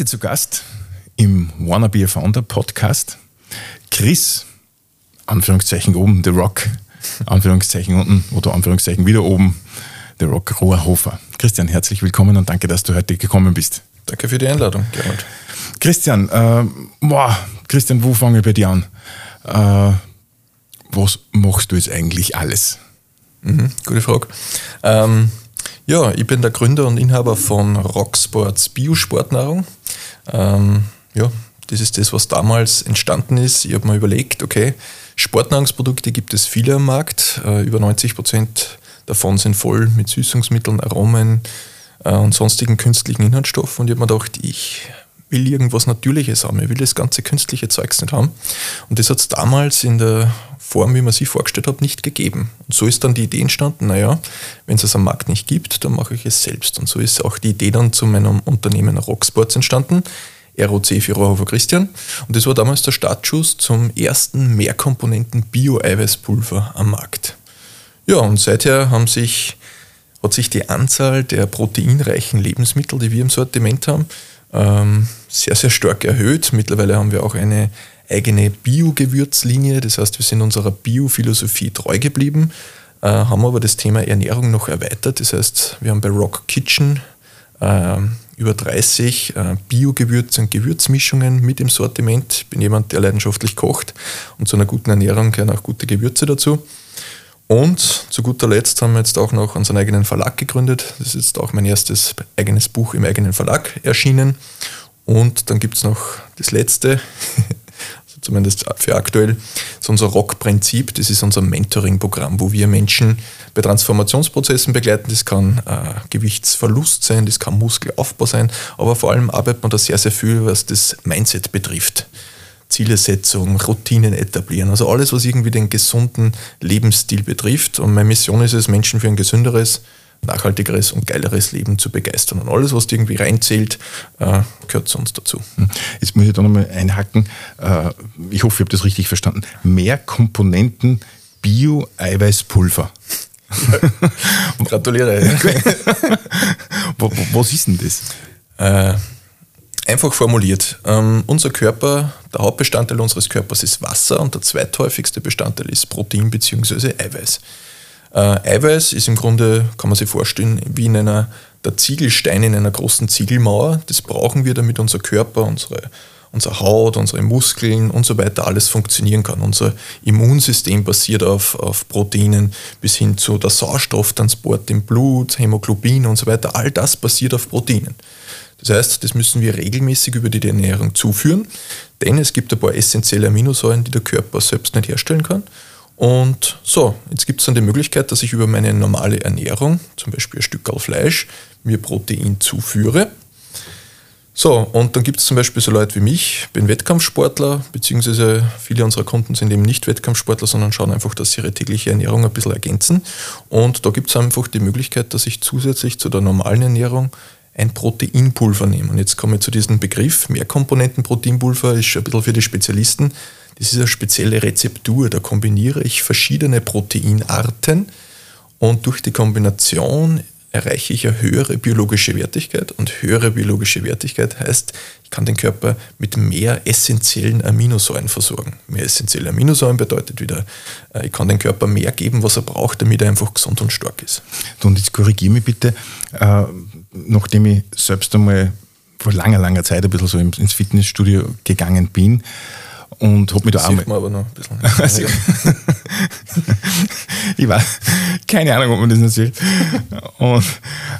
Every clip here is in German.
Heute zu Gast im Wanna Be a Founder Podcast Chris, Anführungszeichen oben, The Rock, Anführungszeichen unten oder Anführungszeichen wieder oben, The Rock Rohrhofer. Christian, herzlich willkommen und danke, dass du heute gekommen bist. Danke für die Einladung, Gerald. Christian, äh, boah, Christian, wo fange ich bei dir an? Äh, was machst du jetzt eigentlich alles? Mhm, gute Frage. Ähm, ja, ich bin der Gründer und Inhaber von Rocksports Biosportnahrung. Ähm, ja, das ist das, was damals entstanden ist. Ich habe mir überlegt, okay, Sportnahrungsprodukte gibt es viele am Markt. Äh, über 90 Prozent davon sind voll mit Süßungsmitteln, Aromen äh, und sonstigen künstlichen Inhaltsstoffen. Und ich habe mir gedacht, ich will irgendwas Natürliches haben. Ich will das ganze künstliche Zeugs nicht haben. Und das hat es damals in der Form, wie man sich vorgestellt hat, nicht gegeben. Und so ist dann die Idee entstanden, naja, wenn es es am Markt nicht gibt, dann mache ich es selbst. Und so ist auch die Idee dann zu meinem Unternehmen Rocksports entstanden. ROC für Rohrhofer Christian. Und das war damals der Startschuss zum ersten Mehrkomponenten Bio-Eiweißpulver am Markt. Ja, und seither haben sich, hat sich die Anzahl der proteinreichen Lebensmittel, die wir im Sortiment haben, ähm, sehr, sehr stark erhöht. Mittlerweile haben wir auch eine eigene Bio-Gewürzlinie, das heißt, wir sind unserer Bio-Philosophie treu geblieben, äh, haben aber das Thema Ernährung noch erweitert. Das heißt, wir haben bei Rock Kitchen äh, über 30 äh, Bio-Gewürze und Gewürzmischungen mit im Sortiment. Ich bin jemand, der leidenschaftlich kocht und zu einer guten Ernährung gehören auch gute Gewürze dazu. Und zu guter Letzt haben wir jetzt auch noch unseren eigenen Verlag gegründet. Das ist jetzt auch mein erstes eigenes Buch im eigenen Verlag erschienen. Und dann gibt es noch das letzte, also zumindest für aktuell, das ist unser Rock-Prinzip. Das ist unser Mentoring-Programm, wo wir Menschen bei Transformationsprozessen begleiten. Das kann äh, Gewichtsverlust sein, das kann Muskelaufbau sein, aber vor allem arbeitet man da sehr, sehr viel, was das Mindset betrifft. Zielesetzung, Routinen etablieren. Also alles, was irgendwie den gesunden Lebensstil betrifft. Und meine Mission ist es, Menschen für ein gesünderes, nachhaltigeres und geileres Leben zu begeistern. Und alles, was irgendwie reinzählt, äh, gehört zu uns dazu. Hm. Jetzt muss ich da nochmal einhacken. Äh, ich hoffe, ich habe das richtig verstanden. Mehr Komponenten Bio-Eiweißpulver. Gratuliere. was ist denn das? Äh, Einfach formuliert, ähm, unser Körper, der Hauptbestandteil unseres Körpers ist Wasser und der zweithäufigste Bestandteil ist Protein bzw. Eiweiß. Äh, Eiweiß ist im Grunde, kann man sich vorstellen, wie in einer, der Ziegelstein in einer großen Ziegelmauer. Das brauchen wir, damit unser Körper, unsere, unsere Haut, unsere Muskeln und so weiter alles funktionieren kann. Unser Immunsystem basiert auf, auf Proteinen bis hin zu der Sauerstofftransport im Blut, Hämoglobin und so weiter. All das basiert auf Proteinen. Das heißt, das müssen wir regelmäßig über die Ernährung zuführen, denn es gibt ein paar essentielle Aminosäuren, die der Körper selbst nicht herstellen kann. Und so, jetzt gibt es dann die Möglichkeit, dass ich über meine normale Ernährung, zum Beispiel ein Stück Fleisch, mir Protein zuführe. So, und dann gibt es zum Beispiel so Leute wie mich, ich bin Wettkampfsportler, beziehungsweise viele unserer Kunden sind eben nicht Wettkampfsportler, sondern schauen einfach, dass sie ihre tägliche Ernährung ein bisschen ergänzen. Und da gibt es einfach die Möglichkeit, dass ich zusätzlich zu der normalen Ernährung ein Proteinpulver nehmen. Und jetzt komme ich zu diesem Begriff. Mehrkomponenten-Proteinpulver ist schon ein bisschen für die Spezialisten. Das ist eine spezielle Rezeptur. Da kombiniere ich verschiedene Proteinarten und durch die Kombination erreiche ich eine höhere biologische Wertigkeit. Und höhere biologische Wertigkeit heißt, ich kann den Körper mit mehr essentiellen Aminosäuren versorgen. Mehr essentielle Aminosäuren bedeutet wieder, äh, ich kann den Körper mehr geben, was er braucht, damit er einfach gesund und stark ist. Und jetzt korrigiere mich bitte, äh, nachdem ich selbst einmal vor langer, langer Zeit ein bisschen so ins Fitnessstudio gegangen bin, und habe mich da auch mal. aber noch ein bisschen. ich weiß, keine Ahnung, ob man das noch sieht. Und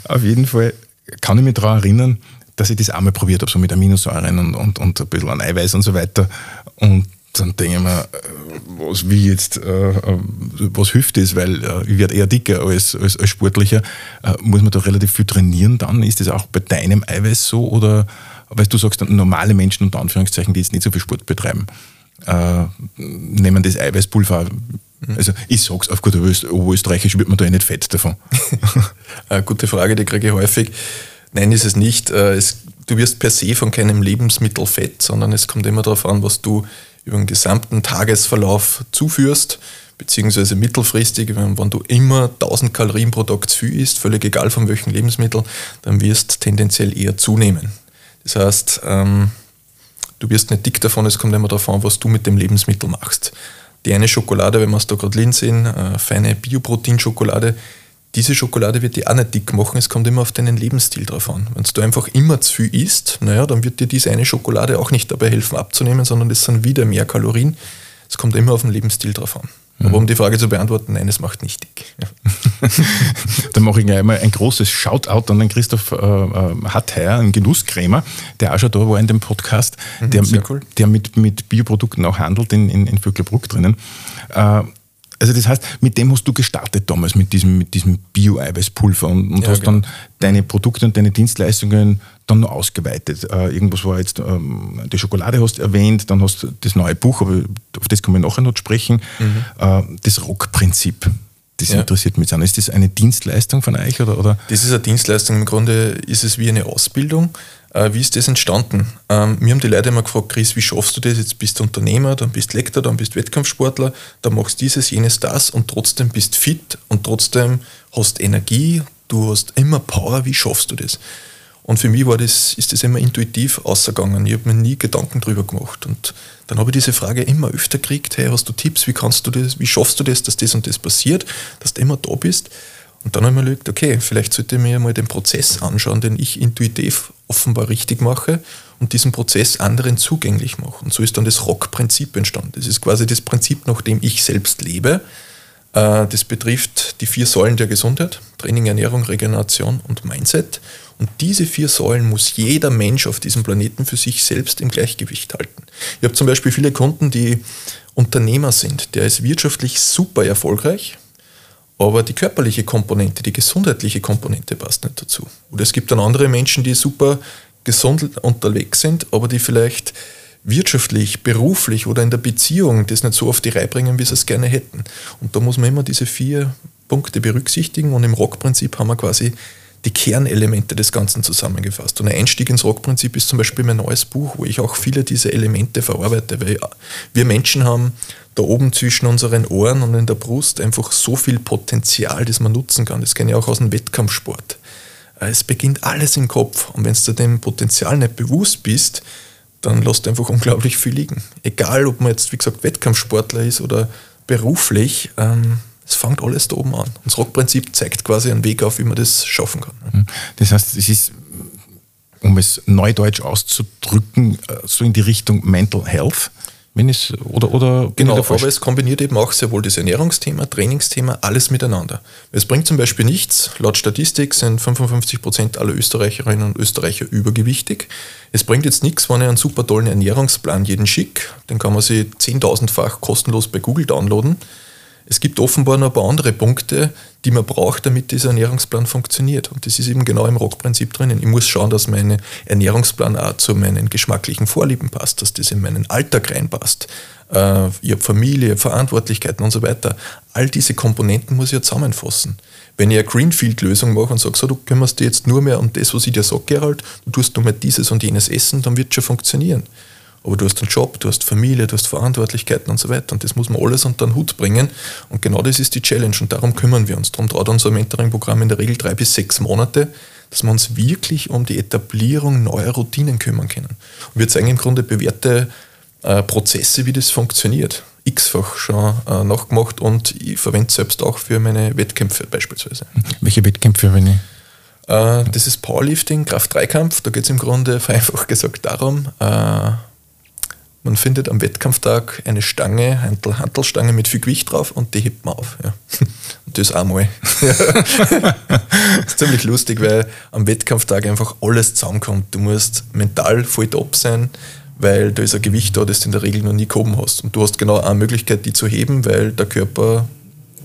auf jeden Fall kann ich mich daran erinnern, dass ich das auch mal probiert habe, so mit Aminosäuren und, und, und ein bisschen an Eiweiß und so weiter. Und dann denke ich mir, äh, was wie jetzt, äh, äh, was hilft das, weil äh, ich werde eher dicker als, als, als sportlicher. Äh, muss man da relativ viel trainieren dann? Ist das auch bei deinem Eiweiß so? Oder, weil du sagst, normale Menschen unter Anführungszeichen, die jetzt nicht so viel Sport betreiben, äh, nehmen das Eiweißpulver. Mhm. Also ich sag's auf gut Österreichisch, wird man da eh nicht fett davon. Gute Frage, die kriege ich häufig. Nein, ist es nicht. Es, du wirst per se von keinem Lebensmittel fett, sondern es kommt immer darauf an, was du über den gesamten Tagesverlauf zuführst, beziehungsweise mittelfristig, wenn, wenn du immer 1000 Kalorien pro Tag zu viel isst, völlig egal von welchem Lebensmittel, dann wirst tendenziell eher zunehmen. Das heißt, ähm, du wirst nicht dick davon, es kommt immer darauf an, was du mit dem Lebensmittel machst. Die eine Schokolade, wenn wir es da gerade sehen, äh, feine Bioproteinschokolade, diese Schokolade wird dir auch nicht dick machen, es kommt immer auf deinen Lebensstil drauf an. Wenn du einfach immer zu viel isst, naja, dann wird dir diese eine Schokolade auch nicht dabei helfen abzunehmen, sondern das sind wieder mehr Kalorien. Es kommt immer auf den Lebensstil drauf an. Aber um die Frage zu beantworten, nein, es macht nicht dick. Ja. Dann mache ich gleich einmal ein großes Shoutout an den Christoph äh, äh Hattheier, einen Genusskrämer, der auch schon da war in dem Podcast, mhm, der, mit, cool. der mit, mit Bioprodukten auch handelt in, in, in Vöcklerbruck drinnen. Äh, also das heißt, mit dem hast du gestartet damals, mit diesem, mit diesem Bio-Eiweißpulver und, und ja, hast genau. dann deine Produkte und deine Dienstleistungen dann noch ausgeweitet. Äh, irgendwas war jetzt, ähm, die Schokolade hast du erwähnt, dann hast du das neue Buch, aber auf das können wir nachher noch sprechen, mhm. äh, das Rock-Prinzip. Das ja. interessiert mich dann. Ist das eine Dienstleistung von euch? Oder, oder? Das ist eine Dienstleistung. Im Grunde ist es wie eine Ausbildung. Äh, wie ist das entstanden? Ähm, mir haben die Leute immer gefragt, Chris, wie schaffst du das? Jetzt bist du Unternehmer, dann bist Lektor, dann bist Wettkampfsportler, dann machst dieses, jenes, das und trotzdem bist fit und trotzdem hast Energie, du hast immer Power. Wie schaffst du das? Und für mich war das, ist das immer intuitiv ausgegangen. Ich habe mir nie Gedanken drüber gemacht. Und dann habe ich diese Frage immer öfter gekriegt, hey, hast du Tipps, wie kannst du das, wie schaffst du das, dass das und das passiert, dass du immer da bist? Und dann habe ich mir gedacht, okay, vielleicht sollte ich mir mal den Prozess anschauen, den ich intuitiv offenbar richtig mache und diesen Prozess anderen zugänglich mache. Und so ist dann das Rock-Prinzip entstanden. Das ist quasi das Prinzip, nach dem ich selbst lebe. Äh, das betrifft die vier Säulen der Gesundheit, Training, Ernährung, Regeneration und Mindset. Und diese vier Säulen muss jeder Mensch auf diesem Planeten für sich selbst im Gleichgewicht halten. Ich habe zum Beispiel viele Kunden, die Unternehmer sind. Der ist wirtschaftlich super erfolgreich, aber die körperliche Komponente, die gesundheitliche Komponente passt nicht dazu. Oder es gibt dann andere Menschen, die super gesund unterwegs sind, aber die vielleicht wirtschaftlich, beruflich oder in der Beziehung das nicht so auf die Reihe bringen, wie sie es gerne hätten. Und da muss man immer diese vier Punkte berücksichtigen und im Rockprinzip haben wir quasi die Kernelemente des Ganzen zusammengefasst. Und ein Einstieg ins Rockprinzip ist zum Beispiel mein neues Buch, wo ich auch viele dieser Elemente verarbeite, weil wir Menschen haben da oben zwischen unseren Ohren und in der Brust einfach so viel Potenzial, das man nutzen kann. Das kenne ich auch aus dem Wettkampfsport. Es beginnt alles im Kopf und wenn du dem Potenzial nicht bewusst bist, dann lässt du einfach unglaublich viel liegen. Egal, ob man jetzt, wie gesagt, Wettkampfsportler ist oder beruflich, ähm, es fängt alles da oben an. Und das Rockprinzip zeigt quasi einen Weg auf, wie man das schaffen kann. Mhm. Das heißt, es ist, um es neudeutsch auszudrücken, äh, so in die Richtung Mental Health. Wenn es, oder, oder genau, aber es kombiniert eben auch sehr wohl das Ernährungsthema, Trainingsthema, alles miteinander. Es bringt zum Beispiel nichts, laut Statistik sind 55 Prozent aller Österreicherinnen und Österreicher übergewichtig. Es bringt jetzt nichts, wenn ich einen super tollen Ernährungsplan jeden schick, den kann man sich zehntausendfach kostenlos bei Google downloaden es gibt offenbar noch ein paar andere Punkte, die man braucht, damit dieser Ernährungsplan funktioniert. Und das ist eben genau im Rockprinzip drinnen. Ich muss schauen, dass mein Ernährungsplan auch zu meinen geschmacklichen Vorlieben passt, dass das in meinen Alltag reinpasst. Äh, ich habe Familie, Verantwortlichkeiten und so weiter. All diese Komponenten muss ich ja zusammenfassen. Wenn ich eine Greenfield-Lösung mache und sage, so, du kümmerst dich jetzt nur mehr um das, was ich dir sage, Gerald, du tust nur mehr dieses und jenes essen, dann wird es schon funktionieren aber du hast einen Job, du hast Familie, du hast Verantwortlichkeiten und so weiter. Und das muss man alles unter den Hut bringen. Und genau das ist die Challenge und darum kümmern wir uns. Darum dauert unser Mentoring-Programm in der Regel drei bis sechs Monate, dass wir uns wirklich um die Etablierung neuer Routinen kümmern können. Und wir zeigen im Grunde bewährte äh, Prozesse, wie das funktioniert. X-fach schon äh, nachgemacht und ich verwende es selbst auch für meine Wettkämpfe beispielsweise. Welche Wettkämpfe, wenn ich äh, das ist Powerlifting, Kraft-Dreikampf. Da geht es im Grunde vereinfacht gesagt darum, äh, man findet am Wettkampftag eine Stange, eine Hantelstange mit viel Gewicht drauf und die hebt man auf. Ja. Und das einmal. das ist ziemlich lustig, weil am Wettkampftag einfach alles zusammenkommt. Du musst mental voll top sein, weil da ist ein Gewicht da, das du in der Regel noch nie gehoben hast. Und du hast genau eine Möglichkeit, die zu heben, weil der Körper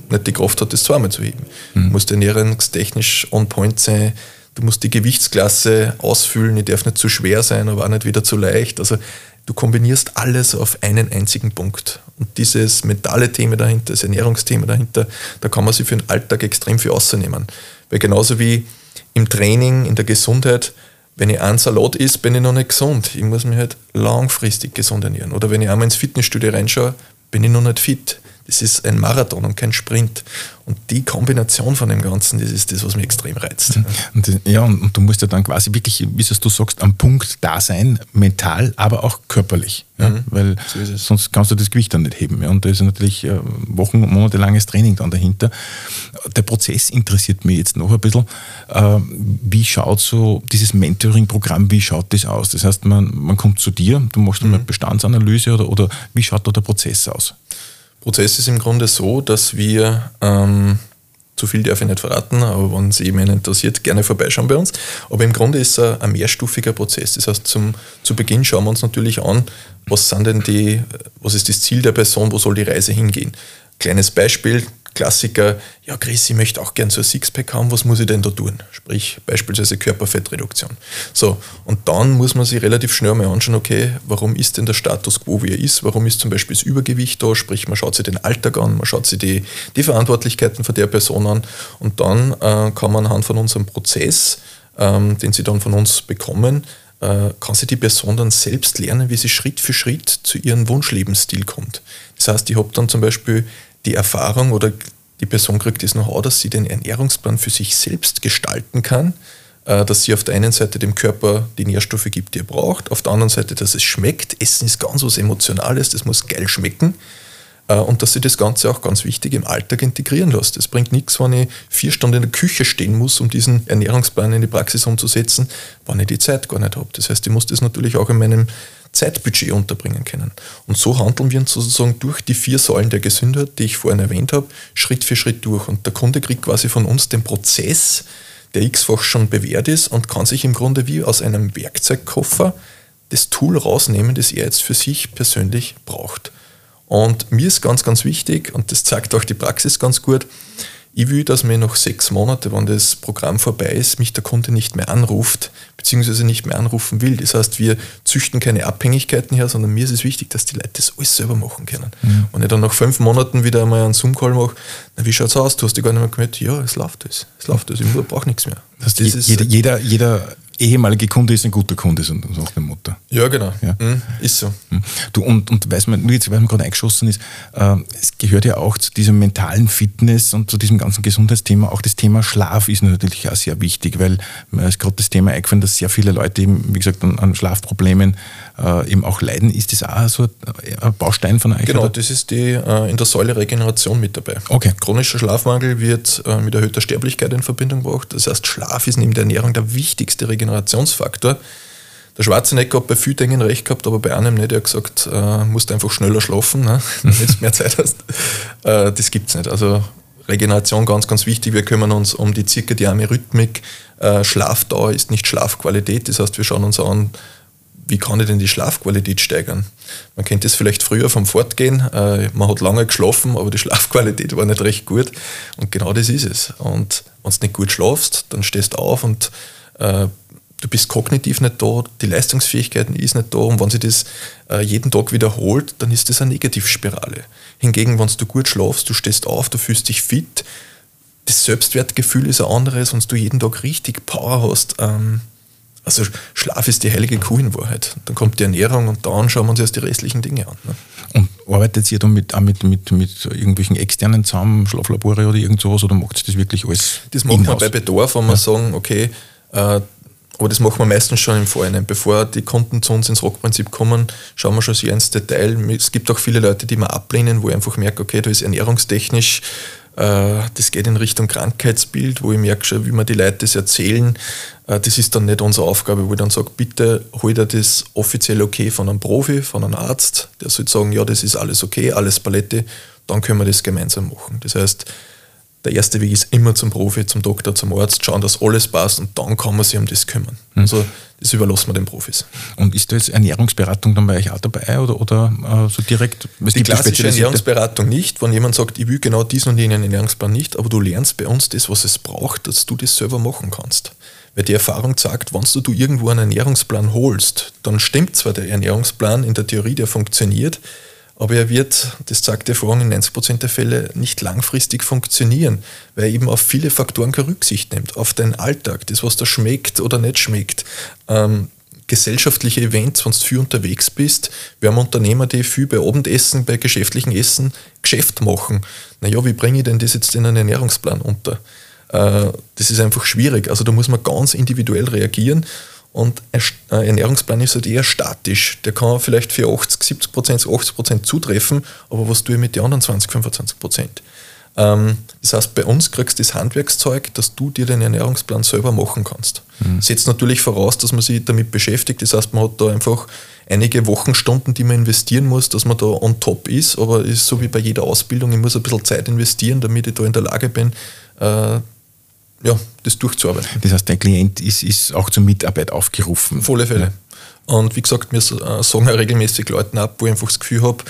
nicht die Kraft hat, das zweimal zu heben. Mhm. Du musst ernährungstechnisch on point sein. Du musst die Gewichtsklasse ausfüllen, die darf nicht zu schwer sein, aber auch nicht wieder zu leicht. Also Du kombinierst alles auf einen einzigen Punkt. Und dieses mentale Thema dahinter, das Ernährungsthema dahinter, da kann man sich für den Alltag extrem viel ausnehmen. Weil genauso wie im Training, in der Gesundheit, wenn ich einen Salat isst, bin ich noch nicht gesund. Ich muss mich halt langfristig gesund ernähren. Oder wenn ich einmal ins Fitnessstudio reinschaue, bin ich noch nicht fit. Das ist ein Marathon und kein Sprint. Und die Kombination von dem Ganzen, das ist das, was mich extrem reizt. Und, ja, und, und, du musst ja dann quasi wirklich, wie es du sagst, am Punkt da sein, mental, aber auch körperlich. Ja? Mhm. Weil so sonst kannst du das Gewicht dann nicht heben. Ja? Und da ist natürlich äh, Wochen- und monatelanges Training dann dahinter. Der Prozess interessiert mich jetzt noch ein bisschen. Äh, wie schaut so dieses Mentoring-Programm, wie schaut das aus? Das heißt, man, man kommt zu dir, du machst mhm. eine Bestandsanalyse oder, oder wie schaut da der Prozess aus? Prozess ist im Grunde so, dass wir, ähm, zu viel darf ich nicht verraten, aber wenn es jemand interessiert, gerne vorbeischauen bei uns. Aber im Grunde ist es ein mehrstufiger Prozess. Das heißt, zum, zu Beginn schauen wir uns natürlich an, was sind denn die, was ist das Ziel der Person, wo soll die Reise hingehen. Kleines Beispiel, Klassiker, ja Chris, ich möchte auch gern so ein Sixpack haben, was muss ich denn da tun? Sprich, beispielsweise Körperfettreduktion. So, und dann muss man sich relativ schnell mal anschauen, okay, warum ist denn der Status quo, wie er ist? Warum ist zum Beispiel das Übergewicht da? Sprich, man schaut sich den Alltag an, man schaut sich die, die Verantwortlichkeiten von der Person an und dann äh, kann man anhand von unserem Prozess, ähm, den sie dann von uns bekommen, äh, kann sich die Person dann selbst lernen, wie sie Schritt für Schritt zu ihrem Wunschlebensstil kommt. Das heißt, ich habe dann zum Beispiel die Erfahrung oder die Person kriegt das Know-how, dass sie den Ernährungsplan für sich selbst gestalten kann, äh, dass sie auf der einen Seite dem Körper die Nährstoffe gibt, die er braucht, auf der anderen Seite, dass es schmeckt. Essen ist ganz was Emotionales, das muss geil schmecken. Äh, und dass sie das Ganze auch ganz wichtig im Alltag integrieren lässt. Es bringt nichts, wenn ich vier Stunden in der Küche stehen muss, um diesen Ernährungsplan in die Praxis umzusetzen, wenn ich die Zeit gar nicht habe. Das heißt, ich muss das natürlich auch in meinem Zeitbudget unterbringen können. Und so handeln wir uns sozusagen durch die vier Säulen der Gesundheit, die ich vorhin erwähnt habe, Schritt für Schritt durch. Und der Kunde kriegt quasi von uns den Prozess, der x-fach schon bewährt ist und kann sich im Grunde wie aus einem Werkzeugkoffer das Tool rausnehmen, das er jetzt für sich persönlich braucht. Und mir ist ganz, ganz wichtig, und das zeigt auch die Praxis ganz gut, ich will, dass mir noch sechs Monate, wenn das Programm vorbei ist, mich der Kunde nicht mehr anruft, beziehungsweise nicht mehr anrufen will. Das heißt, wir züchten keine Abhängigkeiten her, sondern mir ist es wichtig, dass die Leute das alles selber machen können. Mhm. Und ich dann nach fünf Monaten wieder einmal einen Zoom-Call mache, na, wie schaut es aus? Du hast dich gar nicht mehr gemeldet. Ja, es läuft das. Es läuft das. Ich brauche nichts mehr. Das heißt, jeder, jeder, jeder ehemalige Kunde ist ein guter Kunde, so nach dem Motto. Ja, genau. Ja. Mhm, ist so. Mhm. Du, und, und weiß man, nur jetzt, weil man gerade eingeschossen ist, äh, es gehört ja auch zu dieser mentalen Fitness und zu diesem ganzen Gesundheitsthema, auch das Thema Schlaf ist natürlich auch sehr wichtig, weil mir ist gerade das Thema eingefallen, dass sehr viele Leute eben, wie gesagt, an, an Schlafproblemen äh, eben auch leiden. Ist das auch so ein Baustein von euch? Genau, oder? das ist die äh, in der Säule Regeneration mit dabei. Okay. Chronischer Schlafmangel wird äh, mit erhöhter Sterblichkeit in Verbindung gebracht. Das heißt, Schlaf ist neben der Ernährung der wichtigste Regenerationsfaktor. Der Schwarzenegger hat bei vielen Dingen recht gehabt, aber bei einem nicht. Er hat gesagt, äh, musst einfach schneller schlafen, ne? wenn du mehr Zeit hast. Äh, das gibt es nicht. Also Regeneration ganz, ganz wichtig. Wir kümmern uns um die zirkadiane Rhythmik. Äh, Schlafdauer ist nicht Schlafqualität. Das heißt, wir schauen uns an, wie kann ich denn die Schlafqualität steigern? Man kennt das vielleicht früher vom Fortgehen. Äh, man hat lange geschlafen, aber die Schlafqualität war nicht recht gut. Und genau das ist es. Und wenn du nicht gut schlafst, dann stehst du auf und äh, du bist kognitiv nicht da, die Leistungsfähigkeit ist nicht da. Und wenn sich das äh, jeden Tag wiederholt, dann ist das eine Negativspirale. Hingegen, wenn du gut schlafst, du stehst auf, du fühlst dich fit, das Selbstwertgefühl ist ein anderes, wenn du jeden Tag richtig Power hast. Ähm, also Schlaf ist die heilige Kuh in Wahrheit. Dann kommt die Ernährung und dann schauen wir uns erst die restlichen Dinge an. Ne? Und arbeitet ihr dann mit, auch mit, mit, mit irgendwelchen externen zusammen, Schlaflabore oder irgend sowas, oder macht ihr das wirklich alles? Das machen wir bei Bedarf, wenn wir sagen, okay, äh, aber das machen wir meistens schon im Vorhinein. Bevor die Kunden zu uns ins Rockprinzip kommen, schauen wir schon sehr ins Detail. Es gibt auch viele Leute, die wir ablehnen, wo ich einfach merke, okay, da ist ernährungstechnisch äh, das geht in Richtung Krankheitsbild, wo ich merke schon, wie mir die Leute das erzählen. Äh, das ist dann nicht unsere Aufgabe, wo ich dann sage, bitte hol dir das offiziell okay von einem Profi, von einem Arzt, der soll sagen, ja, das ist alles okay, alles Palette, dann können wir das gemeinsam machen. Das heißt, der erste Weg ist immer zum Profi, zum Doktor, zum Arzt, schauen, dass alles passt und dann kann man sich um das kümmern. Mhm. Also das überlassen wir den Profis. Und ist da jetzt Ernährungsberatung dann bei euch auch dabei oder, oder äh, so direkt? Die klassische Ernährungsberatung nicht, wenn jemand sagt, ich will genau diesen und jenen Ernährungsplan nicht, aber du lernst bei uns das, was es braucht, dass du das selber machen kannst. Weil die Erfahrung sagt, wenn du irgendwo einen Ernährungsplan holst, dann stimmt zwar der Ernährungsplan in der Theorie, der funktioniert, aber er wird, das sagt die Erfahrung, in 90% der Fälle nicht langfristig funktionieren, weil er eben auf viele Faktoren keine Rücksicht nimmt, auf deinen Alltag, das, was da schmeckt oder nicht schmeckt. Ähm, gesellschaftliche Events, wenn du viel unterwegs bist. Wir haben Unternehmer, die viel bei Abendessen, bei geschäftlichen Essen Geschäft machen. Naja, wie bringe ich denn das jetzt in einen Ernährungsplan unter? Äh, das ist einfach schwierig. Also da muss man ganz individuell reagieren. Und ein Ernährungsplan ist halt eher statisch. Der kann vielleicht für 80, 70 Prozent, 80 Prozent zutreffen, aber was tue ich mit den anderen 20, 25 Prozent? Ähm, das heißt, bei uns kriegst du das Handwerkszeug, dass du dir den Ernährungsplan selber machen kannst. Mhm. Setzt natürlich voraus, dass man sich damit beschäftigt. Das heißt, man hat da einfach einige Wochenstunden, die man investieren muss, dass man da on top ist. Aber ist so wie bei jeder Ausbildung, ich muss ein bisschen Zeit investieren, damit ich da in der Lage bin, äh, ja, das durchzuarbeiten. Das heißt, dein Klient ist, ist auch zur Mitarbeit aufgerufen. Auf alle Fälle. Ja. Und wie gesagt, wir äh, sagen auch regelmäßig Leuten ab, wo ich einfach das Gefühl habe,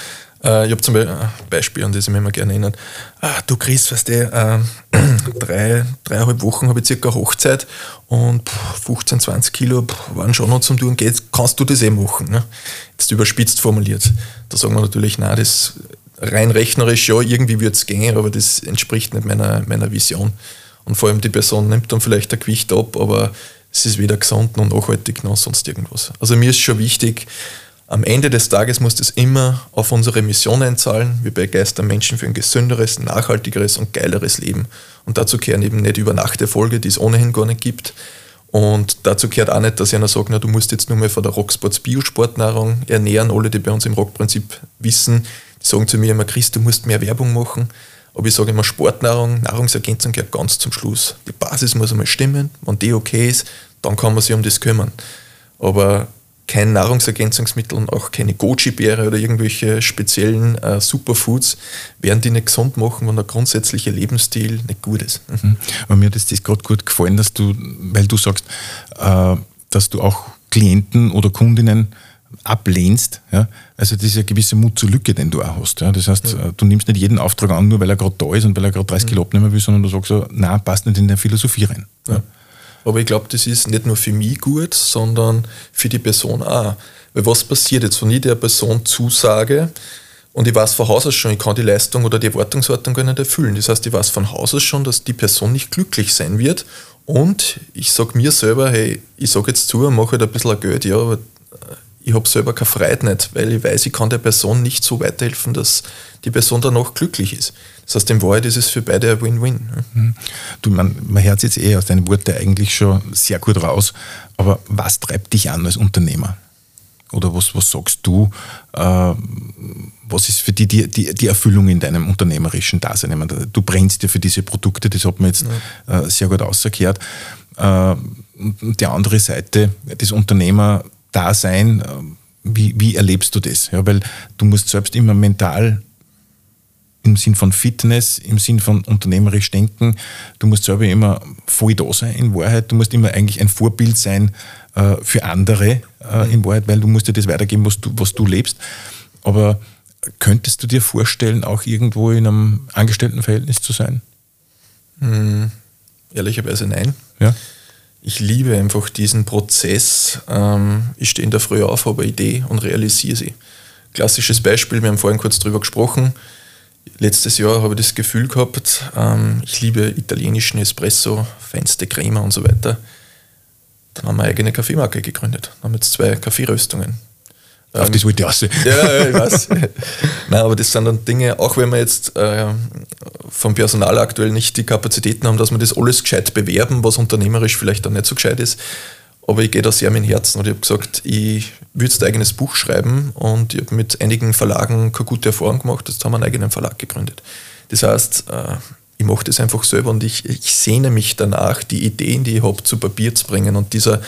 äh, ich habe zum Beispiel ein Beispiel, an das ich mich immer gerne erinnere. Ah, du Chris, weißt du, äh, drei, dreieinhalb Wochen habe ich circa Hochzeit und 15, 20 Kilo waren schon noch zum Tun. Geht, kannst du das eh machen? Ne? Jetzt überspitzt formuliert. Da sagen wir natürlich, nein, das rein rechnerisch, ja, irgendwie wird es gehen, aber das entspricht nicht meiner, meiner Vision. Und vor allem die Person nimmt dann vielleicht ein Gewicht ab, aber es ist weder gesund noch nachhaltig noch sonst irgendwas. Also mir ist schon wichtig, am Ende des Tages muss das immer auf unsere Mission einzahlen. Wir begeistern Menschen für ein gesünderes, nachhaltigeres und geileres Leben. Und dazu kehren eben nicht über Nacht Erfolge, die es ohnehin gar nicht gibt. Und dazu gehört auch nicht, dass einer sagt, na, du musst jetzt nur mal von der Rocksports Biosportnahrung ernähren. Alle, die bei uns im Rockprinzip wissen, die sagen zu mir immer, Chris, du musst mehr Werbung machen. Aber ich sage immer, Sportnahrung, Nahrungsergänzung gehört ganz zum Schluss. Die Basis muss einmal stimmen. Wenn die okay ist, dann kann man sich um das kümmern. Aber kein Nahrungsergänzungsmittel und auch keine Goji-Beere oder irgendwelche speziellen äh, Superfoods werden die nicht gesund machen, wenn der grundsätzliche Lebensstil nicht gut ist. Mhm. Aber mir hat das gerade gut gefallen, dass du, weil du sagst, äh, dass du auch Klienten oder Kundinnen ablehnst. Ja? Also das ist eine gewisse Mut zur Lücke, den du auch hast. Ja? Das heißt, ja. du nimmst nicht jeden Auftrag an, nur weil er gerade da ist und weil er gerade 30 mhm. Kilo abnehmen will, sondern du sagst so, nein, passt nicht in der Philosophie rein. Ja. Aber ich glaube, das ist nicht nur für mich gut, sondern für die Person auch. Weil was passiert jetzt, wenn ich der Person zusage und ich weiß von Haus aus schon, ich kann die Leistung oder die Erwartungshaltung gar nicht erfüllen. Das heißt, ich weiß von Haus aus schon, dass die Person nicht glücklich sein wird und ich sage mir selber, hey, ich sage jetzt zu, mache halt ein bisschen Geld, ja, aber ich habe selber keine Freude nicht, weil ich weiß, ich kann der Person nicht so weiterhelfen, dass die Person danach glücklich ist. Das heißt, in Wahrheit ist es für beide ein Win-Win. Mhm. Du, man, man hört jetzt eh aus deinen Worten eigentlich schon sehr gut raus, aber was treibt dich an als Unternehmer? Oder was, was sagst du? Äh, was ist für dich die, die, die, Erfüllung in deinem unternehmerischen Dasein? Ich meine, du brennst ja für diese Produkte, das hat man jetzt ja. äh, sehr gut ausgekehrt. Äh, die andere Seite, das Unternehmerdasein, äh, wie, wie erlebst du das? Ja, weil du musst selbst immer mental im Sinn von Fitness, im Sinn von unternehmerisch denken. Du musst selber immer voll da sein in Wahrheit. Du musst immer eigentlich ein Vorbild sein äh, für andere äh, in Wahrheit, weil du musst dir das weitergeben, was du, was du lebst. Aber könntest du dir vorstellen, auch irgendwo in einem Angestelltenverhältnis zu sein? Hm, ehrlicherweise nein. Ja? Ich liebe einfach diesen Prozess. Ähm, ich stehe in der Früh auf, habe eine Idee und realisiere sie. Klassisches Beispiel, wir haben vorhin kurz drüber gesprochen letztes Jahr habe ich das Gefühl gehabt, ähm, ich liebe italienischen Espresso, feinste Crema und so weiter. Dann haben wir eine eigene Kaffeemarke gegründet. Dann haben wir jetzt zwei Kaffeeröstungen. Auf ähm, das wollte ich auch Ja, ja, ich weiß. Nein, aber das sind dann Dinge, auch wenn wir jetzt äh, vom Personal aktuell nicht die Kapazitäten haben, dass wir das alles gescheit bewerben, was unternehmerisch vielleicht dann nicht so gescheit ist, aber ich gehe da sehr mit dem Herzen und ich habe gesagt, ich würde jetzt ein eigenes Buch schreiben und ich habe mit einigen Verlagen keine gute Erfahrung gemacht, jetzt haben wir einen eigenen Verlag gegründet. Das heißt, äh, ich mache das einfach selber und ich, ich sehne mich danach, die Ideen, die ich habe, zu Papier zu bringen. Und dieser,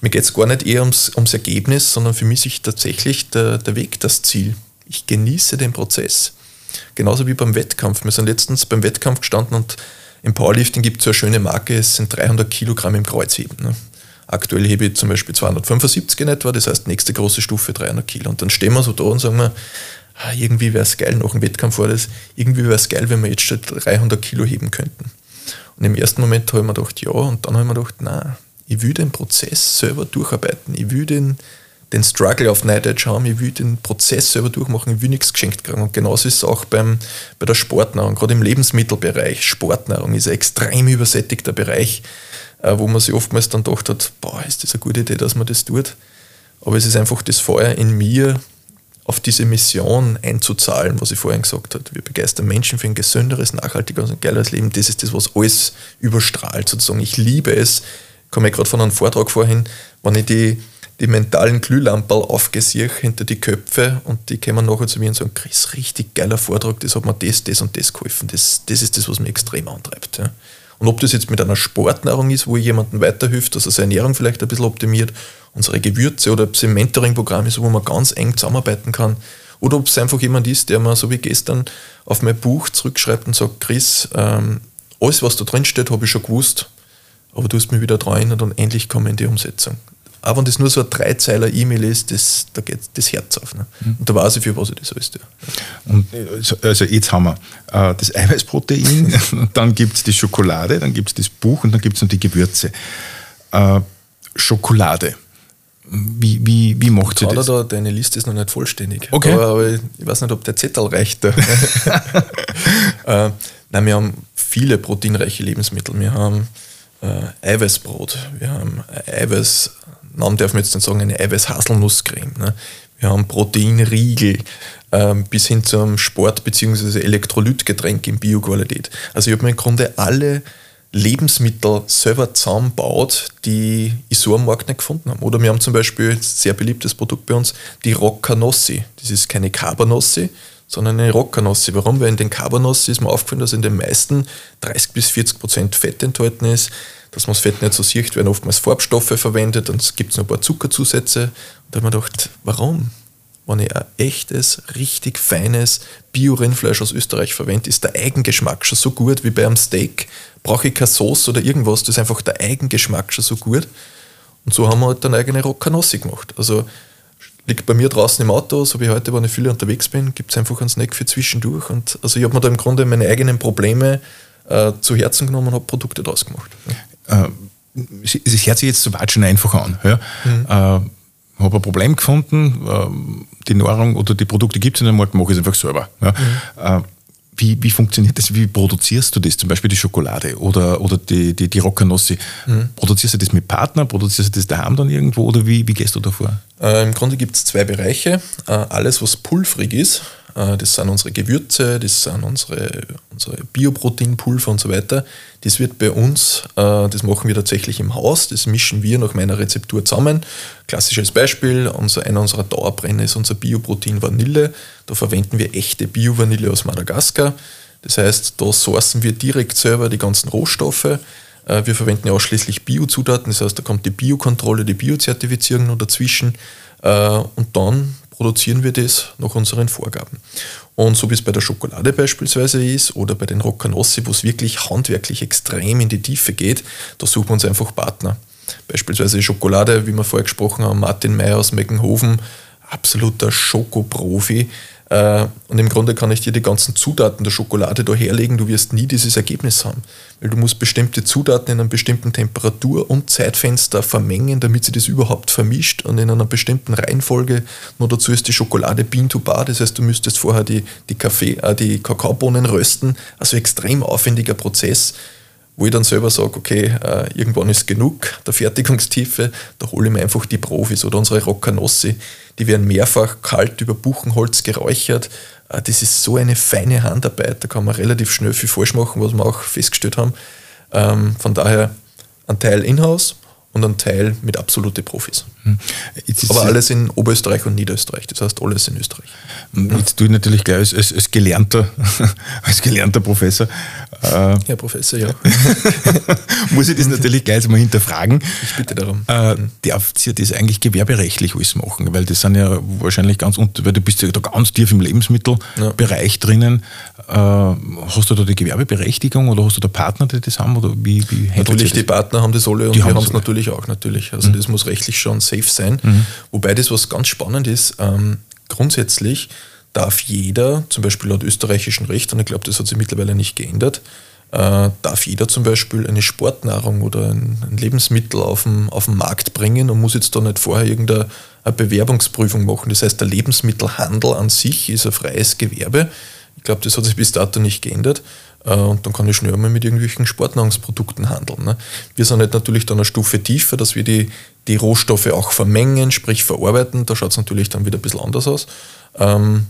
mir geht es gar nicht eher ums, ums Ergebnis, sondern für mich ist tatsächlich der, der Weg das Ziel. Ich genieße den Prozess. Genauso wie beim Wettkampf. Wir sind letztens beim Wettkampf gestanden und im Powerlifting gibt es so eine schöne Marke, es sind 300 Kilogramm im Kreuzheben. Ne? Aktuell hebe ich zum Beispiel 275 in etwa, das heißt nächste große Stufe 300 Kilo. Und dann stehen wir so da und sagen wir, ah, irgendwie wäre es geil, nach dem Wettkampf war das, irgendwie wäre es geil, wenn wir jetzt schon 300 Kilo heben könnten. Und im ersten Moment habe ich mir gedacht, ja, und dann habe ich mir gedacht, nein, ich will den Prozess selber durcharbeiten, ich will den, den Struggle auf Night Edge haben, ich will den Prozess selber durchmachen, ich will nichts geschenkt kriegen. Und genauso ist es auch beim, bei der Sportnahrung, gerade im Lebensmittelbereich. Sportnahrung ist ein extrem übersättigter Bereich äh, wo man sich oftmals dann gedacht hat, boah, ist das eine gute Idee, dass man das tut. aber es ist einfach das Feuer in mir, auf diese Mission einzuzahlen, was ich vorhin gesagt habe. Wir begeistern Menschen für ein gesünderes, nachhaltigeres und geileres Leben. Das ist das, was alles überstrahlt sozusagen. Ich liebe es, ich komme gerade von einem Vortrag vorhin, wenn ich die, die mentalen Glühlampen aufgesehe hinter die Köpfe und die kommen nachher zu mir und sagen, Chris, richtig geiler Vortrag, das hat mir das, das und das geholfen. Das, das ist das, was mich extrem antreibt. Ja. Und ob das jetzt mit einer Sportnahrung ist, wo jemandem weiterhilft, dass er seine Ernährung vielleicht ein bisschen optimiert, unsere Gewürze oder ob es ein Mentoring-Programm ist, wo man ganz eng zusammenarbeiten kann, oder ob es einfach jemand ist, der mir so wie gestern auf mein Buch zurückschreibt und sagt, Chris, ähm, alles, was da drin steht, habe ich schon gewusst, aber du hast mich wieder erinnert und endlich komme ich in die Umsetzung. Aber wenn das nur so ein Dreizeiler E-Mail ist, das, da geht das Herz auf. Ne? Mhm. Und da weiß ich, für was ich das alles tue. Und also jetzt haben wir äh, das Eiweißprotein, dann gibt es die Schokolade, dann gibt es das Buch und dann gibt es noch die Gewürze. Äh, Schokolade. Wie, wie, wie macht sie das? Da, deine Liste ist noch nicht vollständig. Okay. Aber, aber ich weiß nicht, ob der Zettel reicht. äh, nein, wir haben viele proteinreiche Lebensmittel. Wir haben äh, Eiweißbrot, wir haben Eiweiß, Namen darf man jetzt nicht sagen, eine Eiweiß-Haselnusscreme. Ne? Wir haben Proteinriegel äh, bis hin zum Sport- bzw. Elektrolytgetränk in Bioqualität. Also ich habe mir im Grunde alle Lebensmittel selber zusammenbaut, die ich so am Markt nicht gefunden habe. Oder wir haben zum Beispiel ein sehr beliebtes Produkt bei uns, die Roccanossi. Das ist keine Cabanossi, sondern eine Roccanossi. Warum? Weil in den Cabanossi ist mir aufgefallen, dass in den meisten 30 bis 40 Prozent Fett enthalten ist, dass man das Fett nicht so sieht, werden oftmals Farbstoffe verwendet und es gibt noch ein paar Zuckerzusätze. Und da habe ich mir gedacht, warum? Wenn ich ein echtes, richtig feines Bio-Rindfleisch aus Österreich verwende, ist der Eigengeschmack schon so gut wie bei einem Steak. Brauche ich keine Sauce oder irgendwas, das ist einfach der Eigengeschmack schon so gut. Und so haben wir halt dann eigene Roccanossi gemacht. Also liegt bei mir draußen im Auto, so wie heute, wenn ich viel unterwegs bin, gibt es einfach einen Snack für zwischendurch. Und also ich habe mir da im Grunde meine eigenen Probleme äh, zu Herzen genommen und habe Produkte daraus gemacht. Ja. Äh, es hört sich jetzt so weit schon einfach an. Ja? Mhm. Äh, habe ein Problem gefunden, äh, die Nahrung oder die Produkte gibt es in dem Markt, mache ich es einfach selber. Ja. Mhm. Wie, wie funktioniert das? Wie produzierst du das? Zum Beispiel die Schokolade oder, oder die, die, die Roccanossi. Mhm. Produzierst du das mit Partner? Produzierst du das daheim dann irgendwo oder wie, wie gehst du davor? Äh, Im Grunde gibt es zwei Bereiche. Äh, alles, was pulverig ist, das sind unsere Gewürze, das sind unsere, unsere Bioproteinpulver und so weiter. Das wird bei uns, äh, das machen wir tatsächlich im Haus, das mischen wir nach meiner Rezeptur zusammen. Klassisches Beispiel, unser, einer unserer Dauerbrenner ist unser Bioprotein Vanille. Da verwenden wir echte Bio-Vanille aus Madagaskar. Das heißt, da sourcen wir direkt selber die ganzen Rohstoffe. Äh, wir verwenden ausschließlich Biozutaten, das heißt, da kommt die Biokontrolle, die Biozertifizierung noch dazwischen. Und dann produzieren wir das nach unseren Vorgaben. Und so wie es bei der Schokolade beispielsweise ist oder bei den Roccanossi, wo es wirklich handwerklich extrem in die Tiefe geht, da suchen wir uns einfach Partner. Beispielsweise Schokolade, wie wir vorher gesprochen haben, Martin Meyer aus Meckenhofen, absoluter Schokoprofi, und im Grunde kann ich dir die ganzen Zutaten der Schokolade da herlegen, du wirst nie dieses Ergebnis haben. Weil du musst bestimmte Zutaten in einer bestimmten Temperatur und Zeitfenster vermengen, damit sie das überhaupt vermischt und in einer bestimmten Reihenfolge. Nur dazu ist die Schokolade Bean to Bar, das heißt, du müsstest vorher die, die, Kaffee, äh, die Kakaobohnen rösten. Also extrem aufwendiger Prozess wo ich dann selber sage, okay, äh, irgendwann ist genug der Fertigungstiefe, da hole ich mir einfach die Profis oder unsere Roccanossi, die werden mehrfach kalt über Buchenholz geräuchert. Äh, das ist so eine feine Handarbeit, da kann man relativ schnell viel falsch machen, was wir auch festgestellt haben. Ähm, von daher ein Teil in-house und ein Teil mit absolute Profis. Hm. Aber alles in Oberösterreich und Niederösterreich, das heißt alles in Österreich. Jetzt tue ich natürlich gleich als, als, als gelernter, als gelernter Professor. Äh, Herr Professor, ja. muss ich das natürlich gleich mal hinterfragen. Ich bitte darum. Äh, darf sie das eigentlich gewerberechtlich alles machen? Weil das sind ja wahrscheinlich ganz, weil du bist ja da ganz tief im Lebensmittelbereich ja. drinnen. Äh, hast du da die Gewerbeberechtigung oder hast du da Partner, die das haben? Oder wie, wie natürlich, die Partner haben das alle und die wir haben es natürlich auch natürlich. Also mhm. das muss rechtlich schon safe sein. Mhm. Wobei das was ganz spannend ist, ähm, grundsätzlich darf jeder, zum Beispiel laut österreichischem Recht, und ich glaube, das hat sich mittlerweile nicht geändert, äh, darf jeder zum Beispiel eine Sportnahrung oder ein, ein, Lebensmittel auf den, auf den Markt bringen und muss jetzt da nicht vorher irgendeine Bewerbungsprüfung machen. Das heißt, der Lebensmittelhandel an sich ist ein freies Gewerbe. Ich glaube, das hat sich bis dato nicht geändert. Äh, und dann kann ich schnell mal mit irgendwelchen Sportnahrungsprodukten handeln. Ne? Wir sind halt natürlich dann eine Stufe tiefer, dass wir die, die Rohstoffe auch vermengen, sprich verarbeiten. Da schaut es natürlich dann wieder ein bisschen anders aus. Ähm,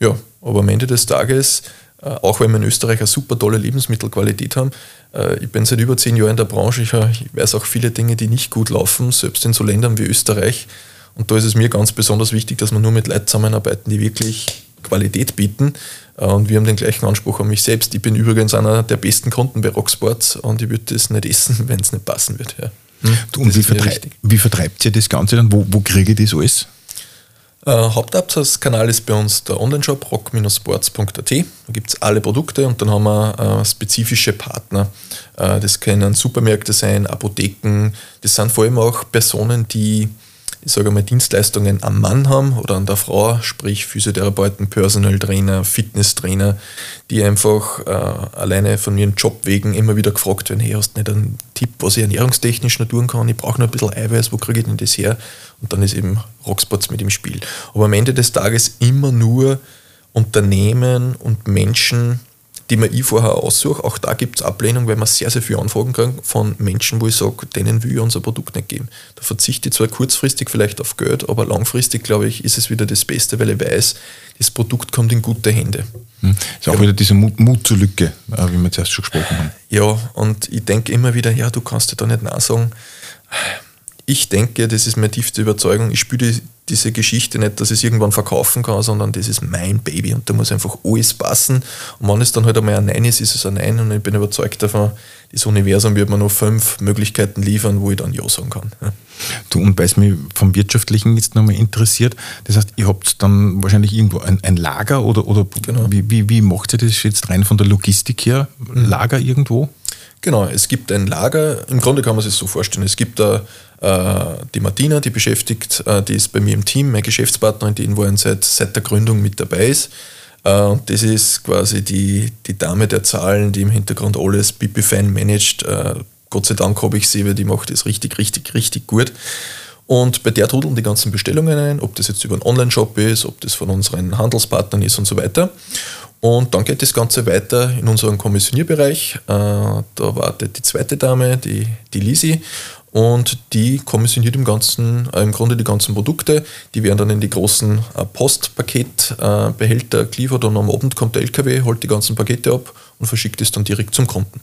ja, aber am Ende des Tages, äh, auch wenn wir in Österreich eine super tolle Lebensmittelqualität haben, äh, ich bin seit über zehn Jahren in der Branche, ich, ich weiß auch viele Dinge, die nicht gut laufen, selbst in so Ländern wie Österreich. Und da ist es mir ganz besonders wichtig, dass wir nur mit Leuten zusammenarbeiten, die wirklich Qualität bieten. Äh, und wir haben den gleichen Anspruch an mich selbst. Ich bin übrigens einer der besten Kunden bei Rocksports und ich würde das nicht essen, wenn es nicht passen wird. Ja. Hm? Und wie, vertrei wie, vertreibt ihr das Ganze dann? Wo, wo kriege ich das alles? Äh, Hauptabsatzkanal ist bei uns der Onlineshop rock-sports.at. Da gibt es alle Produkte und dann haben wir äh, spezifische Partner. Äh, das können Supermärkte sein, Apotheken. Das sind vor allem auch Personen, die ich sage mal, Dienstleistungen am Mann haben oder an der Frau, sprich Physiotherapeuten, Personal Trainer, Fitnesstrainer, die einfach äh, alleine von ihrem Job wegen immer wieder gefragt werden, hey, hast du nicht einen Tipp, was ich ernährungstechnisch noch tun kann? Ich brauche noch ein bisschen Eiweiß, wo kriege ich denn das her? Und dann ist eben Rocksports mit im Spiel. Aber am Ende des Tages immer nur Unternehmen und Menschen, die mir ich vorher aussuche. Auch da gibt es Ablehnung, weil man sehr, sehr viele Anfragen kriegt von Menschen, wo ich sage, denen will ich unser Produkt nicht geben. Da verzichte ich zwar kurzfristig vielleicht auf Geld, aber langfristig, glaube ich, ist es wieder das Beste, weil ich weiß, das Produkt kommt in gute Hände. Hm. Ist auch ja. wieder diese Mut, Mut zur Lücke, äh, wie wir zuerst schon gesprochen haben. Ja, und ich denke immer wieder, ja, du kannst dir da nicht nachsagen. Ich denke, das ist meine tiefste Überzeugung, ich spüre die diese Geschichte nicht, dass ich es irgendwann verkaufen kann, sondern das ist mein Baby und da muss einfach alles passen. Und wenn es dann halt einmal ein Nein ist, ist es ein Nein und ich bin überzeugt davon, das Universum wird mir noch fünf Möglichkeiten liefern, wo ich dann Ja sagen kann. Ja. Du, und weil es mich vom Wirtschaftlichen jetzt nochmal interessiert, das heißt, ihr habt dann wahrscheinlich irgendwo ein, ein Lager oder, oder genau. wie, wie, wie macht ihr das jetzt rein von der Logistik her? Lager irgendwo? Genau, es gibt ein Lager, im Grunde kann man sich so vorstellen, es gibt da die Martina, die beschäftigt, äh, die ist bei mir im Team, meine Geschäftspartnerin, die in Wohin seit, seit der Gründung mit dabei ist. Äh, und das ist quasi die, die Dame der Zahlen, die im Hintergrund alles Bipi-Fan managt. Gott sei Dank habe ich sie, weil die macht das richtig, richtig, richtig gut. Und bei der trudeln die ganzen Bestellungen ein, ob das jetzt über einen Online-Shop ist, ob das von unseren Handelspartnern ist und so weiter. Und dann geht das Ganze weiter in unseren Kommissionierbereich. Da wartet die zweite Dame, die, die Lisi, und die kommissioniert im, ganzen, äh, im Grunde die ganzen Produkte. Die werden dann in die großen äh, Postpaketbehälter äh, geliefert und am Abend kommt der LKW, holt die ganzen Pakete ab und verschickt es dann direkt zum Kunden.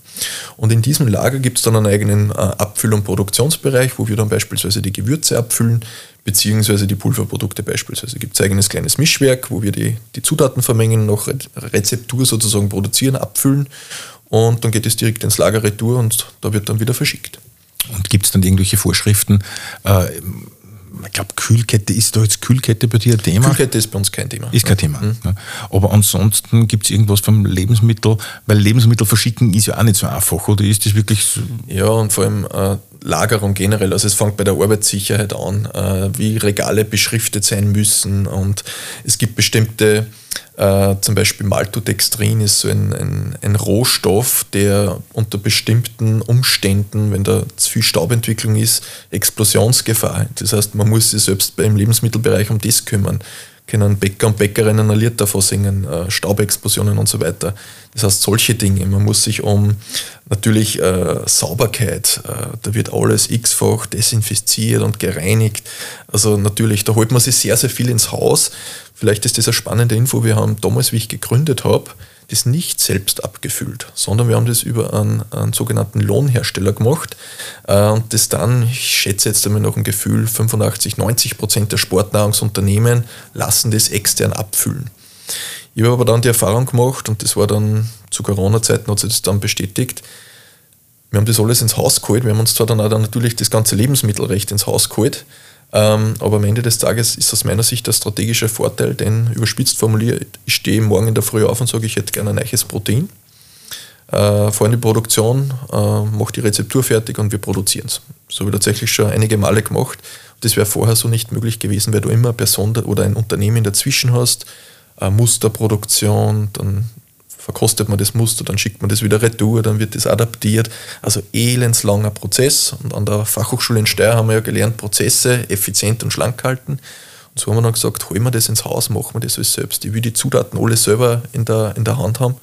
Und in diesem Lager gibt es dann einen eigenen äh, Abfüll- und Produktionsbereich, wo wir dann beispielsweise die Gewürze abfüllen, beziehungsweise die Pulverprodukte beispielsweise. Gibt es ein eigenes kleines Mischwerk, wo wir die, die Zutaten vermengen, noch Rezeptur sozusagen produzieren, abfüllen und dann geht es direkt ins Lager retour und da wird dann wieder verschickt. Und gibt es dann irgendwelche Vorschriften? Äh, ich glaube, Kühlkette, ist da jetzt Kühlkette bei dir ein Thema? Kühlkette ist bei uns kein Thema. Ist kein Thema. Mhm. Ja. Aber ansonsten gibt es irgendwas vom Lebensmittel, weil Lebensmittel verschicken ist ja auch nicht so einfach, oder ist das wirklich so? Ja, und vor allem äh, Lagerung generell. Also es fängt bei der Arbeitssicherheit an, äh, wie Regale beschriftet sein müssen und es gibt bestimmte äh, zum Beispiel Maltodextrin ist so ein, ein, ein, Rohstoff, der unter bestimmten Umständen, wenn da zu viel Staubentwicklung ist, Explosionsgefahr. Das heißt, man muss sich selbst beim Lebensmittelbereich um das kümmern können Bäcker und Bäckerinnen ein Lied davon singen, äh, Staubexplosionen und so weiter. Das heißt, solche Dinge. Man muss sich um natürlich äh, Sauberkeit, äh, da wird alles x-fach desinfiziert und gereinigt. Also natürlich, da holt man sich sehr, sehr viel ins Haus. Vielleicht ist das eine spannende Info. Wir haben damals, wie ich gegründet habe, das nicht selbst abgefüllt, sondern wir haben das über einen, einen sogenannten Lohnhersteller gemacht äh, und das dann, ich schätze jetzt einmal noch ein Gefühl, 85, 90 Prozent der Sportnahrungsunternehmen lassen das extern abfüllen. Ich habe aber dann die Erfahrung gemacht und das war dann zu Corona-Zeiten hat sich das dann bestätigt, wir haben das alles ins Haus geholt, wir haben uns zwar dann auch dann natürlich das ganze Lebensmittelrecht ins Haus geholt, aber am Ende des Tages ist aus meiner Sicht der strategische Vorteil, denn überspitzt formuliert, ich stehe morgen in der Früh auf und sage, ich hätte gerne ein neues Protein. Äh, fahre in die Produktion, äh, mache die Rezeptur fertig und wir produzieren es. So habe ich tatsächlich schon einige Male gemacht. Das wäre vorher so nicht möglich gewesen, weil du immer eine Person oder ein Unternehmen dazwischen hast, eine Musterproduktion, dann verkostet man das Muster, dann schickt man das wieder retour, dann wird das adaptiert. Also elendslanger Prozess. Und an der Fachhochschule in Steyr haben wir ja gelernt, Prozesse effizient und schlank halten. Und so haben wir dann gesagt, holen wir das ins Haus, machen wir das alles selbst. Ich will die Zutaten alle selber in der, in der Hand haben.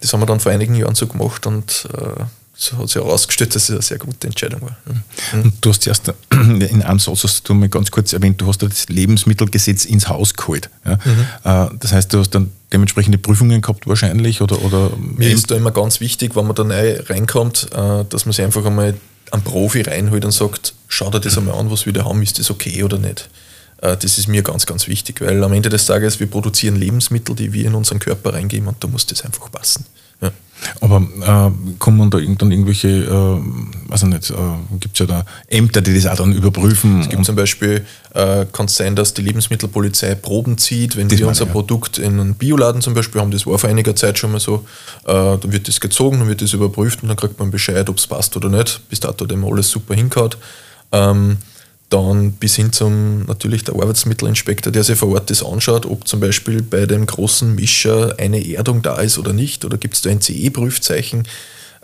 Das haben wir dann vor einigen Jahren so gemacht und äh, so hat sich herausgestellt, dass es eine sehr gute Entscheidung war. Mhm. Und du hast erst in einem Satz hast du mal ganz kurz erwähnt, du hast das Lebensmittelgesetz ins Haus geholt. Ja? Mhm. Das heißt, du hast dann dementsprechende Prüfungen gehabt wahrscheinlich oder, oder mir ist da immer ganz wichtig, wenn man da neu reinkommt, äh, dass man sich einfach einmal einen Profi reinholt und sagt, schau dir das einmal an, was wir da haben, ist das okay oder nicht. Äh, das ist mir ganz, ganz wichtig, weil am Ende des Tages, wir produzieren Lebensmittel, die wir in unseren Körper reingeben und da muss das einfach passen. Ja. Aber äh, kommen da dann irgendwelche, äh, weiß ich nicht, äh, gibt es ja da Ämter, die das auch dann überprüfen? Es gibt zum Beispiel, äh, kann es sein, dass die Lebensmittelpolizei Proben zieht, wenn das wir unser ja. Produkt in einen Bioladen zum Beispiel haben, das war vor einiger Zeit schon mal so, äh, dann wird das gezogen, dann wird das überprüft und dann kriegt man Bescheid, ob es passt oder nicht. Bis dato hat immer alles super hingehauen. Ähm, dann bis hin zum natürlich der Arbeitsmittelinspektor, der sich vor Ort das anschaut, ob zum Beispiel bei dem großen Mischer eine Erdung da ist oder nicht, oder gibt es da ein CE-Prüfzeichen.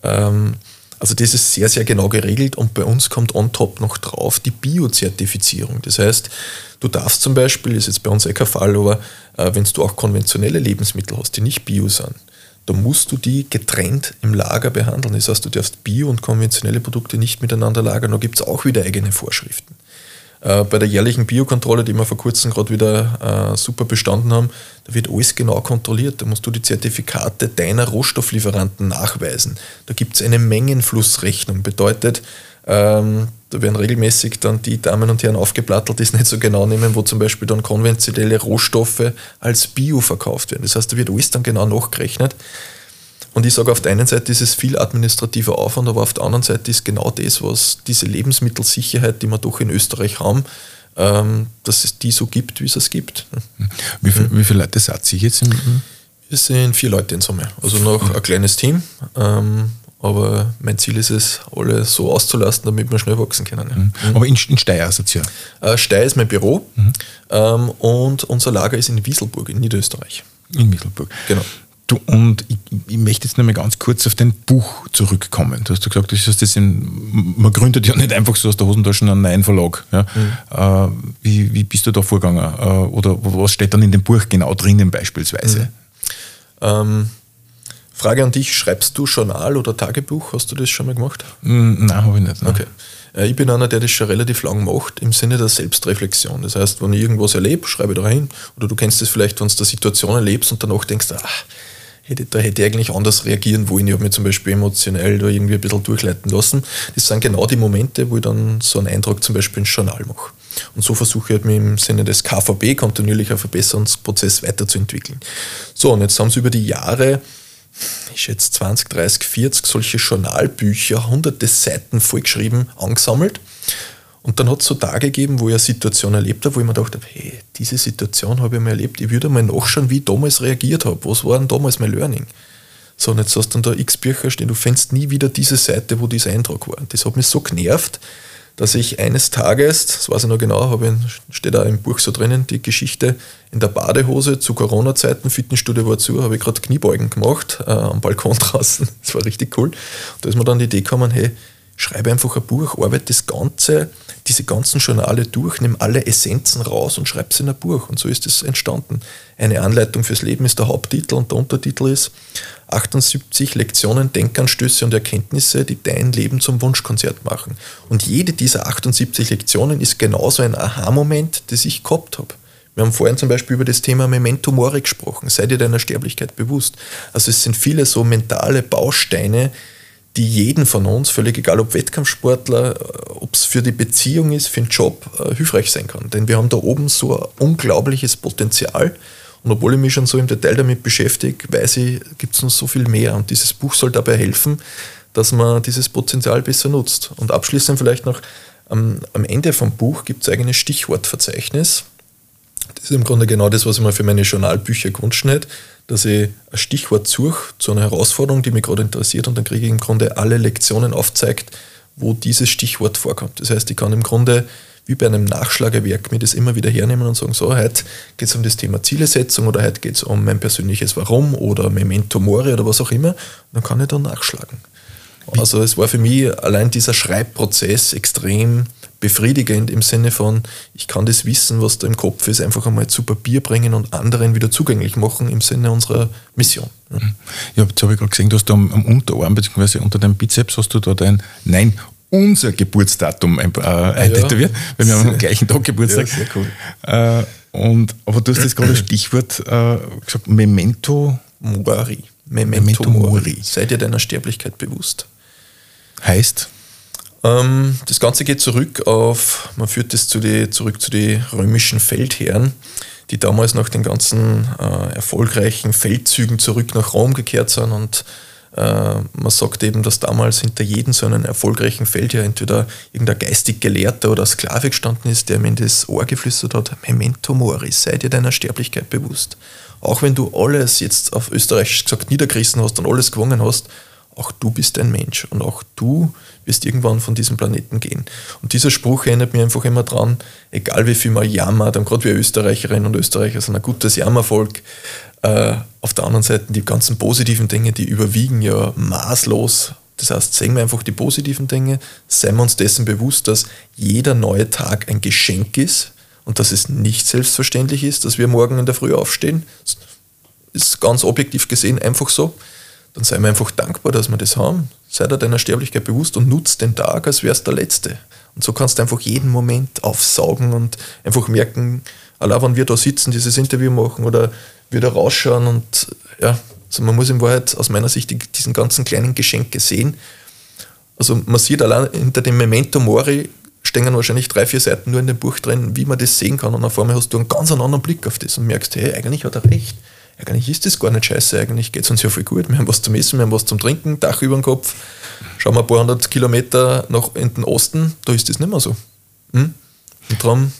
Ähm, also das ist sehr, sehr genau geregelt und bei uns kommt on top noch drauf die Biozertifizierung. Das heißt, du darfst zum Beispiel, ist jetzt bei uns eh kein Fall, aber äh, wenn du auch konventionelle Lebensmittel hast, die nicht bio sind, dann musst du die getrennt im Lager behandeln. Das heißt, du darfst bio und konventionelle Produkte nicht miteinander lagern. Da gibt es auch wieder eigene Vorschriften. Äh, bei der jährlichen Biokontrolle, die wir vor kurzem gerade wieder äh, super bestanden haben, da wird alles genau kontrolliert. Da musst du die Zertifikate deiner Rohstofflieferanten nachweisen. Da gibt es eine Mengenflussrechnung. Bedeutet, ähm, da werden regelmäßig dann die Damen und Herren aufgeplattelt, die es nicht so genau nehmen, wo zum Beispiel dann konventionelle Rohstoffe als Bio verkauft werden. Das heißt, da wird alles dann genau nachgerechnet. Und ich sage, auf der einen Seite ist es viel administrativer Aufwand, aber auf der anderen Seite ist genau das, was diese Lebensmittelsicherheit, die wir doch in Österreich haben, ähm, dass es die so gibt, wie es es gibt. Wie, viel, wie viele Leute seid ihr jetzt? Im, Wir sind vier Leute in Summe, also noch ein kleines Team. Ähm, aber mein Ziel ist es, alle so auszulasten, damit wir schnell wachsen können. Ja. Mhm. Aber in, in Steyr es ja? Äh, Steyr ist mein Büro mhm. ähm, und unser Lager ist in Wieselburg in Niederösterreich. In Wieselburg. Genau. Du, und ich, ich, möchte jetzt noch mal ganz kurz auf dein Buch zurückkommen. Du hast ja gesagt, das ist das in, man gründet ja nicht einfach so aus der Hosentasche einen neuen Verlag. Ja? Mhm. Äh, wie, wie, bist du da vorgegangen? Äh, oder was steht dann in dem Buch genau drinnen beispielsweise? Mhm. Ähm, Frage an dich, schreibst du Journal oder Tagebuch? Hast du das schon mal gemacht? Mm, nein, habe ich nicht. Nein. Okay. Äh, ich bin einer, der das schon relativ lang macht, im Sinne der Selbstreflexion. Das heißt, wenn ich irgendwas erlebe, schreibe ich da rein. Oder du kennst es vielleicht, wenn du eine Situation erlebst und danach denkst, ach, hätte, da hätte ich eigentlich anders reagieren wollen. Ich habe mich zum Beispiel emotionell da irgendwie ein bisschen durchleiten lassen. Das sind genau die Momente, wo ich dann so einen Eindruck zum Beispiel ins Journal mache. Und so versuche ich halt mich im Sinne des KVB, kontinuierlicher Verbesserungsprozess, weiterzuentwickeln. So, und jetzt haben sie über die Jahre, ich schätze 20, 30, 40 solche Journalbücher, hunderte Seiten vollgeschrieben, angesammelt und dann hat es so Tage gegeben, wo ich eine Situation erlebt habe, wo ich mir gedacht habe, hey, diese Situation habe ich mal erlebt, ich würde mal nachschauen, wie ich damals reagiert habe. Was war denn damals mein Learning? So, und jetzt hast du dann da x Bücher stehen, du findest nie wieder diese Seite, wo dieser Eindruck war. Das hat mich so genervt, dass ich eines Tages, das weiß ich noch genau, habe ich, steht da im Buch so drinnen, die Geschichte in der Badehose zu Corona-Zeiten, Fitnessstudio war zu, habe ich gerade Kniebeugen gemacht äh, am Balkon draußen. Das war richtig cool. Da ist mir dann die Idee gekommen, hey, schreibe einfach ein Buch, arbeite das Ganze, diese ganzen Journale durch, nimm alle Essenzen raus und schreib sie in ein Buch. Und so ist es entstanden. Eine Anleitung fürs Leben ist der Haupttitel und der Untertitel ist 78 Lektionen, Denkanstöße und Erkenntnisse, die dein Leben zum Wunschkonzert machen. Und jede dieser 78 Lektionen ist genauso ein Aha-Moment, das ich gehabt habe. Wir haben vorhin zum Beispiel über das Thema Memento Mori gesprochen. Sei dir deiner Sterblichkeit bewusst. Also es sind viele so mentale Bausteine, die jeden von uns, völlig egal ob Wettkampfsportler, äh, ob es für die Beziehung ist, für den Job, äh, hilfreich sein kann. Denn wir haben da oben so ein unglaubliches Potenzial. Und obwohl ich mich schon so im Detail damit beschäftige, weiß ich, gibt es noch so viel mehr. Und dieses Buch soll dabei helfen, dass man dieses Potenzial besser nutzt. Und abschließend vielleicht noch, am, am Ende vom Buch gibt es ein Stichwortverzeichnis. Das ist im Grunde genau das, was ich mir für meine Journalbücher gewünscht hätte dass ich ein Stichwort suche zu einer Herausforderung, die mich gerade interessiert und dann kriege ich im Grunde alle Lektionen aufzeigt, wo dieses Stichwort vorkommt. Das heißt, ich kann im Grunde wie bei einem Nachschlagewerk mir das immer wieder hernehmen und sagen, so, heute geht es um das Thema Zielesetzung oder heute geht es um mein persönliches Warum oder Memento Mori oder was auch immer. Und dann kann ich da nachschlagen. Also es war für mich allein dieser Schreibprozess extrem befriedigend im Sinne von, ich kann das Wissen, was da im Kopf ist, einfach einmal zu Papier bringen und anderen wieder zugänglich machen im Sinne unserer Mission. Ja, ja jetzt habe ich gerade gesehen, du hast da am, am Unterarm bzw. unter deinem Bizeps hast du da dein Nein, unser Geburtsdatum ein, äh, eintätowiert, ja. weil wir haben am gleichen Tag Geburtstag. Ja, sehr cool. Äh, und, aber du hast jetzt gerade das Stichwort äh, gesagt, Memento Mori. Memento, Memento Mori. Sei dir deiner Sterblichkeit bewusst. Heißt? Ähm, das Ganze geht zurück auf, man führt es zu zurück zu den römischen Feldherren, die damals nach den ganzen äh, erfolgreichen Feldzügen zurück nach Rom gekehrt sind und äh, man sagt eben, dass damals hinter jedem so einen erfolgreichen Feldherr entweder irgendein geistig Gelehrter oder Sklave gestanden ist, der mir in das Ohr geflüstert hat, Memento Mori, sei dir deiner Sterblichkeit bewusst. Auch wenn du alles jetzt auf Österreich gesagt niedergerissen hast und alles gewonnen hast, auch du bist ein Mensch und auch du wirst irgendwann von diesem Planeten gehen. Und dieser Spruch erinnert mich einfach immer dran, egal wie viel man jammert, und gerade wir Österreicherinnen und Österreicher sind ein gutes Jammervolk, äh, auf der anderen Seite die ganzen positiven Dinge, die überwiegen ja maßlos. Das heißt, sehen wir einfach die positiven Dinge, seien wir uns dessen bewusst, dass jeder neue Tag ein Geschenk ist und dass es nicht selbstverständlich ist, dass wir morgen in der Früh aufstehen. Das ist ganz objektiv gesehen einfach so dann seien wir einfach dankbar, dass wir das haben. Sei dir deiner Sterblichkeit bewusst und nutze den Tag, als wäre es der letzte. Und so kannst du einfach jeden Moment aufsaugen und einfach merken, allein wenn wir da sitzen, dieses Interview machen oder wir da rausschauen und ja, also man muss in Wahrheit aus meiner Sicht die, diesen ganzen kleinen Geschenke sehen. Also man sieht allein hinter dem Memento Mori stehen wahrscheinlich drei, vier Seiten nur in dem Buch drin, wie man das sehen kann und auf einmal hast du einen ganz anderen Blick auf das und merkst, hey, eigentlich hat er recht eigentlich ist das gar nicht scheiße, eigentlich geht es uns ja voll gut. Wir haben was zum Essen, wir haben was zum Trinken, Dach über dem Kopf. Schauen wir ein paar hundert Kilometer nach in den Osten, da ist das nicht mehr so. Hm? Und darum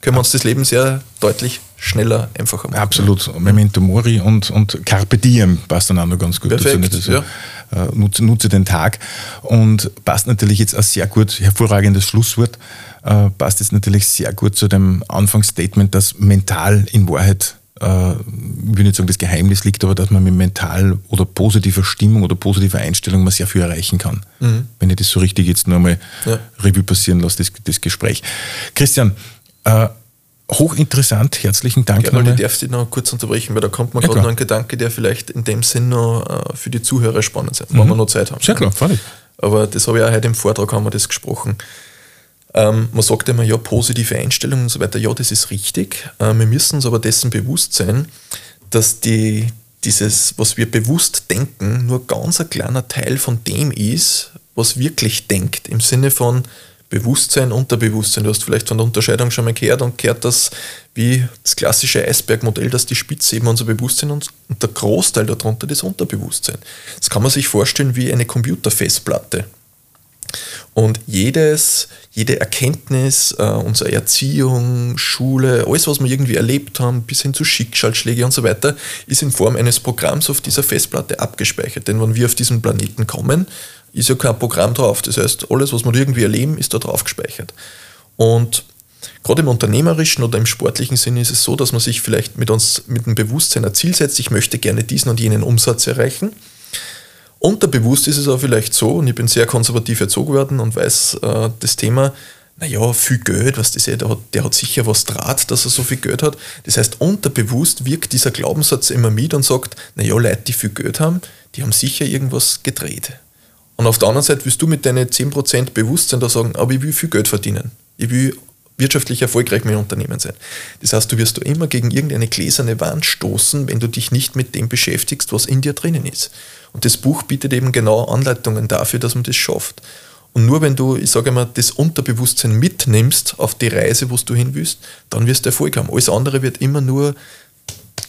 können wir uns das Leben sehr deutlich schneller, einfacher machen. Absolut. Memento Mori und, und Carpe Diem passt dann auch noch ganz gut Perfekt, dazu. Also, ja. Äh, nutze, nutze, den Tag und passt natürlich jetzt ein sehr gut, hervorragendes Schlusswort, äh, passt jetzt natürlich sehr gut zu dem Anfangsstatement, dass mental in Wahrheit äh, ich will nicht sagen, das Geheimnis liegt, aber dass man mit mental oder positiver Stimmung oder positiver Einstellung mal sehr viel erreichen kann. Mhm. Wenn ich das so richtig jetzt nur einmal ja. Revue passieren lasse, das, das Gespräch. Christian, äh, hochinteressant, herzlichen Dank. Ja, ich darf dich noch kurz unterbrechen, weil da kommt mir ja, gerade noch ein Gedanke, der vielleicht in dem Sinn noch äh, für die Zuhörer spannend ist, mhm. wenn wir noch Zeit haben. Sehr klar, freilich. Aber das habe ich auch heute im Vortrag haben wir das gesprochen. Ähm, man sagt immer, ja, positive Einstellungen und so weiter. Ja, das ist richtig. Äh, wir müssen uns aber dessen bewusst sein, dass die, dieses, was wir bewusst denken, nur ganz ein kleiner Teil von dem ist, was wirklich denkt. Im Sinne von Bewusstsein, Unterbewusstsein. Du hast vielleicht von der Unterscheidung schon mal gehört und gehört, dass wie das klassische Eisbergmodell, dass die Spitze eben unser Bewusstsein und der Großteil darunter das Unterbewusstsein. Das kann man sich vorstellen wie eine Computerfestplatte. Und jedes, jede Erkenntnis, äh, unsere Erziehung, Schule, alles, was wir irgendwie erlebt haben, bis hin zu Schicksalsschläge und so weiter, ist in Form eines Programms auf dieser Festplatte abgespeichert. Denn wenn wir auf diesen Planeten kommen, ist ja kein Programm drauf. Das heißt, alles, was wir irgendwie erleben, ist da drauf gespeichert. Und gerade im unternehmerischen oder im sportlichen Sinne ist es so, dass man sich vielleicht mit uns mit dem Bewusstsein ein Ziel setzt, ich möchte gerne diesen und jenen Umsatz erreichen Unterbewusst ist es auch vielleicht so, und ich bin sehr konservativ erzogen worden und weiß äh, das Thema, naja, viel Geld, was das der hat, der hat sicher was Draht, dass er so viel Geld hat. Das heißt, unterbewusst wirkt dieser Glaubenssatz immer mit und sagt, naja, Leute, die viel Geld haben, die haben sicher irgendwas gedreht. Und auf der anderen Seite willst du mit deinen 10% Bewusstsein da sagen, aber ich will viel Geld verdienen. Ich will wirtschaftlich erfolgreich mit Unternehmen sein. Das heißt, du wirst du immer gegen irgendeine gläserne Wand stoßen, wenn du dich nicht mit dem beschäftigst, was in dir drinnen ist. Und das Buch bietet eben genau Anleitungen dafür, dass man das schafft. Und nur wenn du, ich sage mal, das Unterbewusstsein mitnimmst auf die Reise, wo du hin willst, dann wirst du Erfolg haben. Alles andere wird immer nur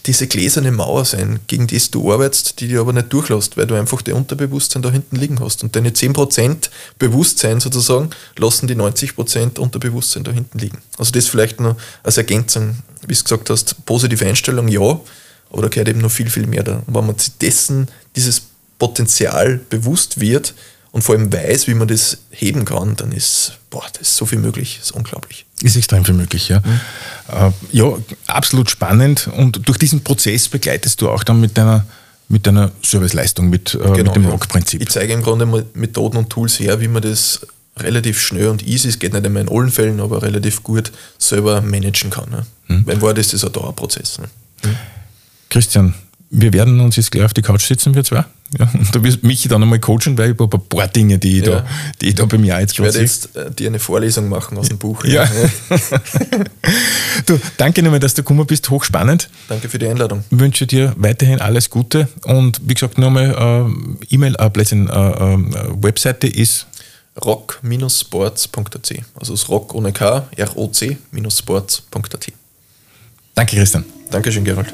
diese gläserne Mauer sein, gegen die du arbeitest, die dir aber nicht durchlässt, weil du einfach dein Unterbewusstsein da hinten liegen hast. Und deine 10% Bewusstsein sozusagen lassen die 90% Unterbewusstsein da hinten liegen. Also das vielleicht noch als Ergänzung, wie du gesagt hast, positive Einstellung, ja, aber da gehört eben noch viel, viel mehr da. Und wenn man sich dessen, dieses Potenzial bewusst wird und vor allem weiß, wie man das heben kann, dann ist, boah, das ist so viel möglich, das ist unglaublich. Ist extrem viel möglich, ja. Mhm. Äh, ja, absolut spannend. Und durch diesen Prozess begleitest du auch dann mit deiner mit einer Serviceleistung, mit, äh, genau, mit dem ja. Rock-Prinzip. Ich zeige im Grunde Methoden und Tools her, wie man das relativ schnell und easy, es geht nicht immer in allen Fällen, aber relativ gut selber managen kann. Ne? Hm. Wort ist das ein Dauerprozess. Ne? Hm. Christian, wir werden uns jetzt gleich auf die Couch sitzen, wir zwei. Ja, und du wirst mich dann einmal coachen, weil ich habe ein paar Dinge, die ich, ja. da, die ich da bei mir jetzt Ich werde jetzt äh, dir eine Vorlesung machen aus dem Buch. Ja. ja. du, danke nochmal, dass du gekommen bist, hochspannend. Danke für die Einladung. Ich wünsche dir weiterhin alles Gute und wie gesagt, nochmal äh, E-Mail, äh, äh, äh, Webseite ist rock-sports.at. Also das Rock ohne K, R-O-C-sports.at. Danke, Christian. Dankeschön, Gerald.